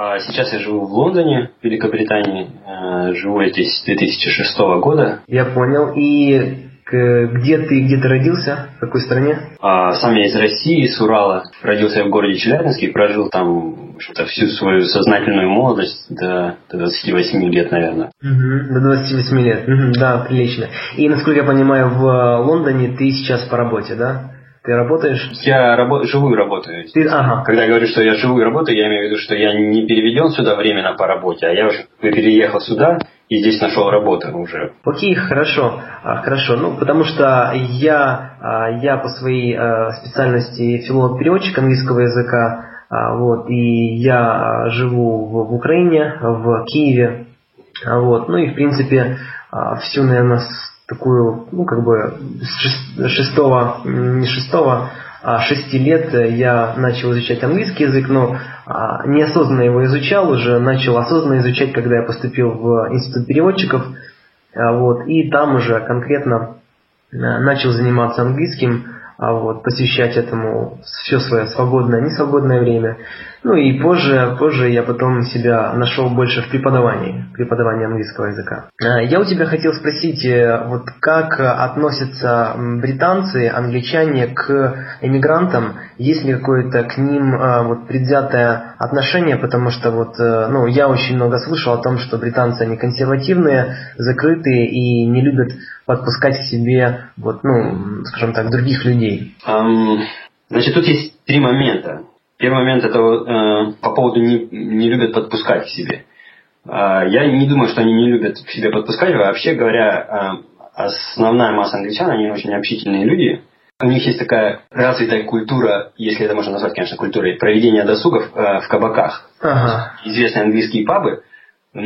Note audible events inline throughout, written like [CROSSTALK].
А сейчас я живу в Лондоне, Великобритании. Э, живу я здесь с 2006 года. Я понял. И где ты, где ты родился? В какой стране? А, сам я из России, с Урала. Родился я в городе Челябинске и прожил там в всю свою сознательную молодость до, до 28 лет, наверное. Угу, до 28 лет. Угу, да, прилично. И, насколько я понимаю, в Лондоне ты сейчас по работе, да? Ты работаешь? Я рабо- живу и работаю. Ты, ага. Когда я говорю, что я живу и работаю, я имею в виду, что я не переведен сюда временно по работе, а я уже переехал сюда и здесь нашел работу уже. Окей, хорошо, а, хорошо. Ну, потому что я, а, я по своей а, специальности филолог-переводчик английского языка, вот, и я живу в, в Украине, в Киеве, вот, ну и в принципе всю, наверное, такую, ну, как бы, с шестого, не шестого, а шести лет я начал изучать английский язык, но а, неосознанно его изучал уже, начал осознанно изучать, когда я поступил в институт переводчиков, а, вот, и там уже конкретно а, начал заниматься английским, вот, посвящать этому все свое свободное, несвободное время. Ну и позже, позже я потом себя нашел больше в преподавании, преподавании английского языка. А, я у тебя хотел спросить, э, вот как относятся британцы, англичане к эмигрантам, есть ли какое-то к ним вот предвзятое отношение, потому что вот, э, ну, я очень много слышал о том, что британцы они консервативные, закрытые и не любят подпускать к себе, вот, ну, скажем так, других людей? Um, значит, тут есть три момента. Первый момент это э, по поводу не, не любят подпускать к себе. Э, я не думаю, что они не любят к себе подпускать. Вообще говоря, э, основная масса англичан, они очень общительные люди. У них есть такая развитая культура, если это можно назвать, конечно, культурой, проведения досугов э, в кабаках. Ага. Известные английские пабы. Э,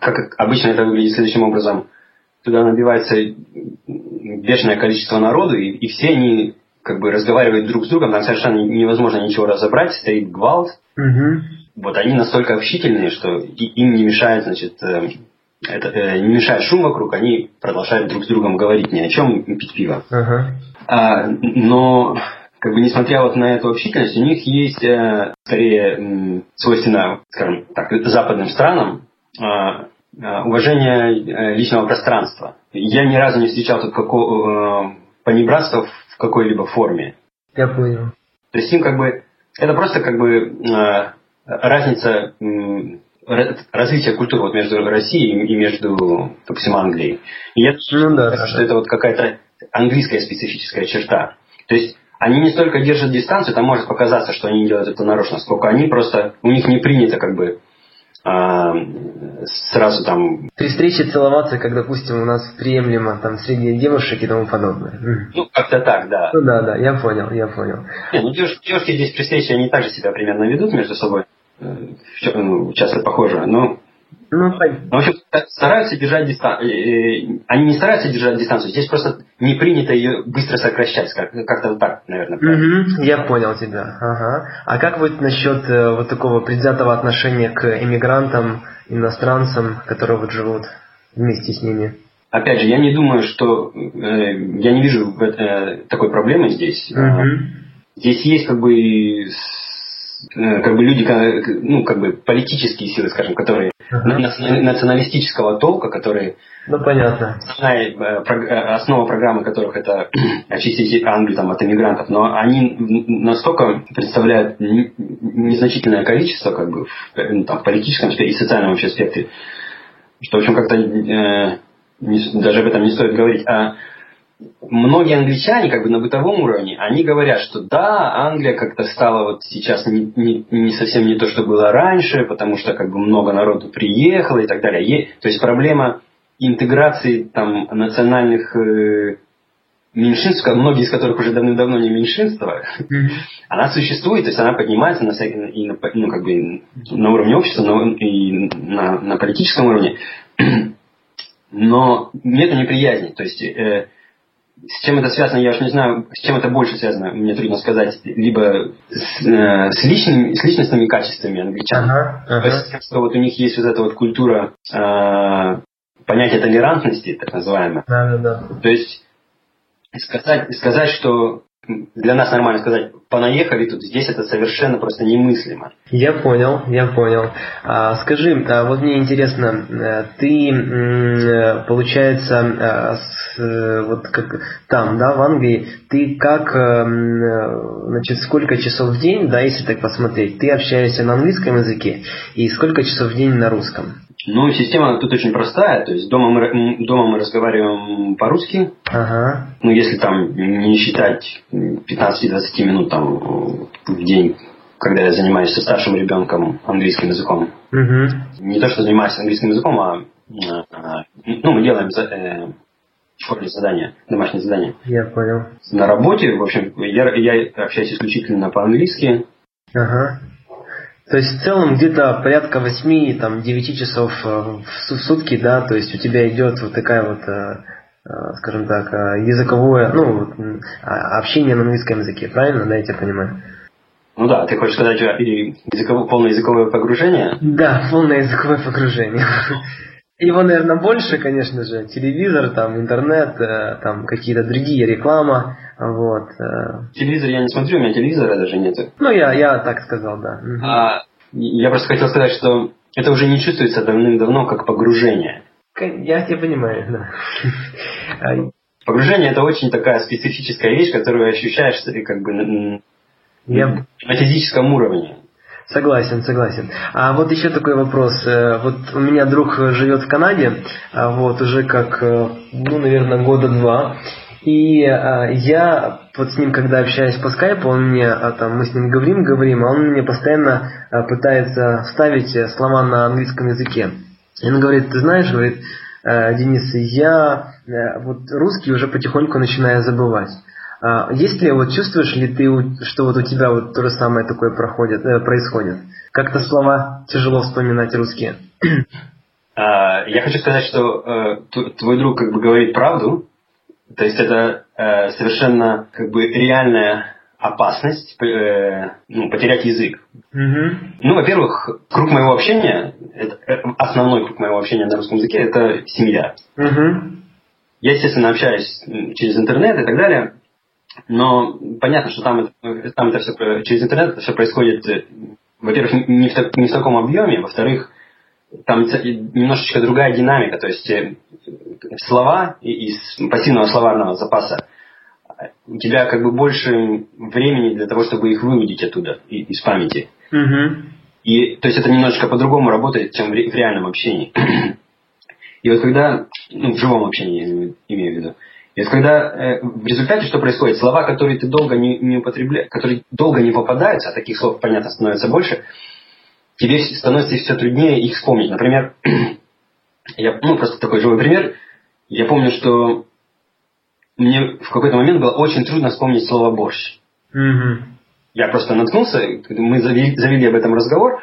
как обычно это выглядит следующим образом – туда набивается бешеное количество народу, и, и все они как бы разговаривают друг с другом, там совершенно невозможно ничего разобрать, стоит гвалт. Угу. Вот они настолько общительные, что им не мешает, значит, э, это, э, не мешает шум вокруг, они продолжают друг с другом говорить ни о чем, пить пиво. Ага. А, но как бы несмотря вот на эту общительность, у них есть э, скорее м, свойственно, скажем так, западным странам э, Э, уважение личного пространства. Я ни разу не встречал тут какого, э, понебратства в какой-либо форме. Я понял. То есть им как бы это просто как бы разница развития культуры вот между Россией и между, допустим, Англией. И я ну, да, да, что да. это вот какая-то английская специфическая черта. То есть они не столько держат дистанцию, там может показаться, что они делают это нарочно, сколько они просто, у них не принято как бы а, сразу там... При встрече целоваться, как, допустим, у нас приемлемо там среди девушек и тому подобное. Ну, как-то так, да. Ну да, да, я понял, я понял. Не, ну девушки, девушки здесь при встрече, они также себя примерно ведут между собой. Э, ну, часто похоже, но ну, в общем, стараются держать дистанцию. Э, э, они не стараются держать дистанцию, здесь просто не принято ее быстро сокращать, как-то так, наверное. Угу, я понял тебя. Ага. А как вот насчет э, вот такого предвзятого отношения к эмигрантам, иностранцам, которые вот живут вместе с ними? Опять же, я не думаю, что э, я не вижу э, такой проблемы здесь. Угу. Здесь есть как бы как бы люди, ну, как бы политические силы, скажем, которые. Националистического толка, которые... Ну, понятно. Э, э, основа программы которых это [CLEARS THROAT] очистить Англию там, от иммигрантов, но они настолько представляют незначительное количество как бы, в, э, ну, там, в политическом и социальном вообще аспекте, что, в общем, как-то э, не, даже об этом не стоит говорить. А многие англичане, как бы на бытовом уровне, они говорят, что да, Англия как-то стала вот сейчас не, не, не совсем не то, что было раньше, потому что как бы много народу приехало и так далее. Е, то есть проблема интеграции там национальных э, меньшинств, многие из которых уже давным-давно не меньшинства, mm-hmm. она существует, то есть она поднимается на, и на, ну, как бы, на уровне общества и на, на политическом уровне, [CLEARS THROAT] но нет неприязни. То есть э, с чем это связано, я уж не знаю, с чем это больше связано, мне трудно сказать. Либо с, э, с, личными, с личностными качествами англичан. Ага, ага. То есть, что вот у них есть вот эта вот культура э, понятия толерантности, так называемое. Да, да, да. То есть сказать, сказать, что для нас нормально сказать, понаехали тут, здесь это совершенно просто немыслимо. Я понял, я понял. А, скажи, а вот мне интересно, э, ты, получается, э, с, э, вот как там, да, в Англии, ты как, значит, сколько часов в день, да, если так посмотреть, ты общаешься на английском языке, и сколько часов в день на русском? Ну, система тут очень простая. То есть дома мы, дома мы разговариваем по-русски. Ага. Ну, если там не считать 15-20 минут там, в день, когда я занимаюсь со старшим ребенком английским языком. Угу. Не то, что занимаюсь английским языком, а, а ну, мы делаем э, в школе задания, домашние задания. Я понял. На работе, в общем, я, я общаюсь исключительно по-английски. Ага. То есть в целом где-то порядка 8 там, 9 часов э, в сутки, да, то есть у тебя идет вот такая вот, э, э, скажем так, языковое, ну, а, общение на английском языке, правильно, да, я тебя понимаю? Ну да, ты хочешь сказать языковое, полное языковое погружение? Да, полное языковое погружение. [LAUGHS] Его, наверное, больше, конечно же. Телевизор, там, интернет, там, какие-то другие реклама. Вот. Э. Телевизор я не смотрю, у меня телевизора даже нет. Ну, я, я так сказал, да. А, я просто хотел сказать, что это уже не чувствуется давным-давно как погружение. Я тебя понимаю, да. [LAUGHS] А, погружение это очень такая специфическая вещь, которую ощущаешь как бы на, я... на физическом уровне. Согласен, согласен. А вот еще такой вопрос. Э, вот у меня друг живет в Канаде, а вот уже как, э, ну, наверное, года два. И а, я вот с ним, когда общаюсь по скайпу, он мне, а, там, мы с ним говорим, говорим, а он мне постоянно а, пытается вставить слова на английском языке. И он говорит, ты знаешь, говорит, а, Денис, я а, вот русский уже потихоньку начинаю забывать. А, есть ли, вот чувствуешь ли ты, что вот у тебя вот то же самое такое проходит, э, происходит? Как-то слова тяжело вспоминать русские. Я хочу сказать, что э, твой друг как бы говорит правду, то есть это э, совершенно как бы реальная опасность э, ну, потерять язык. Mm-hmm. Ну, во-первых, круг моего общения, это, э, основной круг моего общения на русском языке это семья. Mm-hmm. Я, естественно, общаюсь через интернет и так далее, но понятно, что там, там это все через интернет это все происходит, э, во-первых, не в, не в таком объеме, во-вторых, там немножечко другая динамика, то есть э, слова из пассивного словарного запаса, у тебя как бы больше времени для того, чтобы их выудить оттуда, из памяти. Угу. И, то есть это немножечко по-другому работает, чем в реальном общении. И вот когда, ну, в живом общении имею в виду, и вот когда э, в результате что происходит? Слова, которые ты долго не, не употребляешь, которые долго не попадаются, а таких слов, понятно, становится больше, тебе становится все труднее их вспомнить. Например, [CLEARS THROAT] я, ну, просто такой живой пример. Я помню, что мне в какой-то момент было очень трудно вспомнить слово борщ. Я просто наткнулся, мы завели, завели об этом разговор,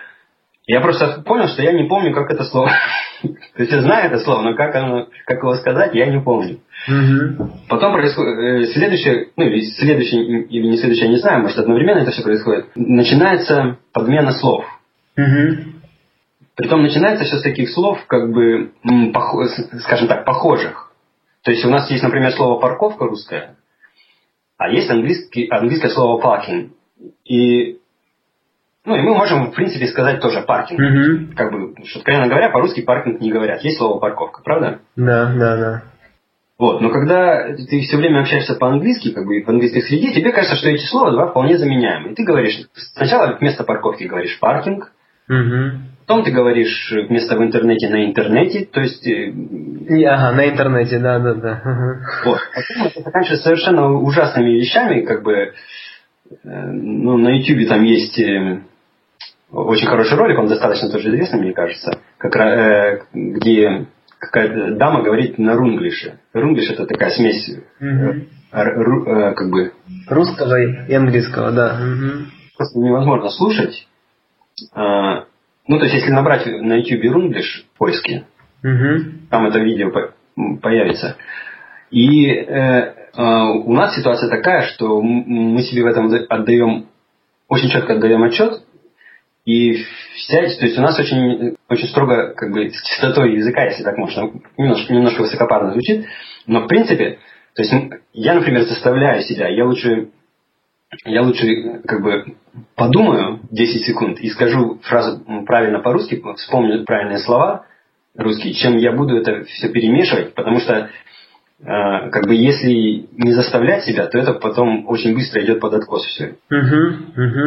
я просто понял, что я не помню, как это слово. [LAUGHS] То есть я знаю это слово, но как, оно, как его сказать, я не помню. Угу. Потом происходит э, следующее, ну или следующее, или не следующее, я не знаю, может одновременно это все происходит. Начинается подмена слов. Угу. Притом начинается все с таких слов, как бы, скажем так, похожих. То есть у нас есть, например, слово парковка русское, а есть английский, английское слово parking. И, ну, и мы можем, в принципе, сказать тоже паркинг. Угу. Как бы, что, откровенно говоря, по-русски паркинг не говорят. Есть слово парковка, правда? Да, да, да. Вот, но когда ты все время общаешься по-английски, как бы в английской среде, тебе кажется, что эти слова два вполне заменяемы. И ты говоришь, сначала вместо парковки говоришь паркинг, Угу. Потом ты говоришь вместо в интернете на интернете, то есть... Э, ага, на интернете, да, да, да. Вот. Потом это заканчивается совершенно ужасными вещами, как бы, э, ну, на YouTube там есть э, очень хороший ролик, он достаточно тоже известный, мне кажется, как, э, где какая-то дама говорит на рунглише. Рунглиш это такая смесь угу. ру, э, как бы... Русского и английского, да. Угу. Просто невозможно слушать ну, то есть, если набрать на YouTube Рунглиш в поиске, угу. там это видео появится. И э, э, у нас ситуация такая, что мы себе в этом отдаем, очень четко отдаем отчет, и вся, то есть у нас очень, очень строго как бы с чистотой языка, если так можно, немножко, немножко высокопарно звучит, но в принципе, то есть я, например, заставляю себя, я лучше я лучше как бы подумаю 10 секунд и скажу фразу правильно по-русски, вспомню правильные слова русские, чем я буду это все перемешивать, потому что э, как бы если не заставлять себя, то это потом очень быстро идет под откос все. Угу, угу.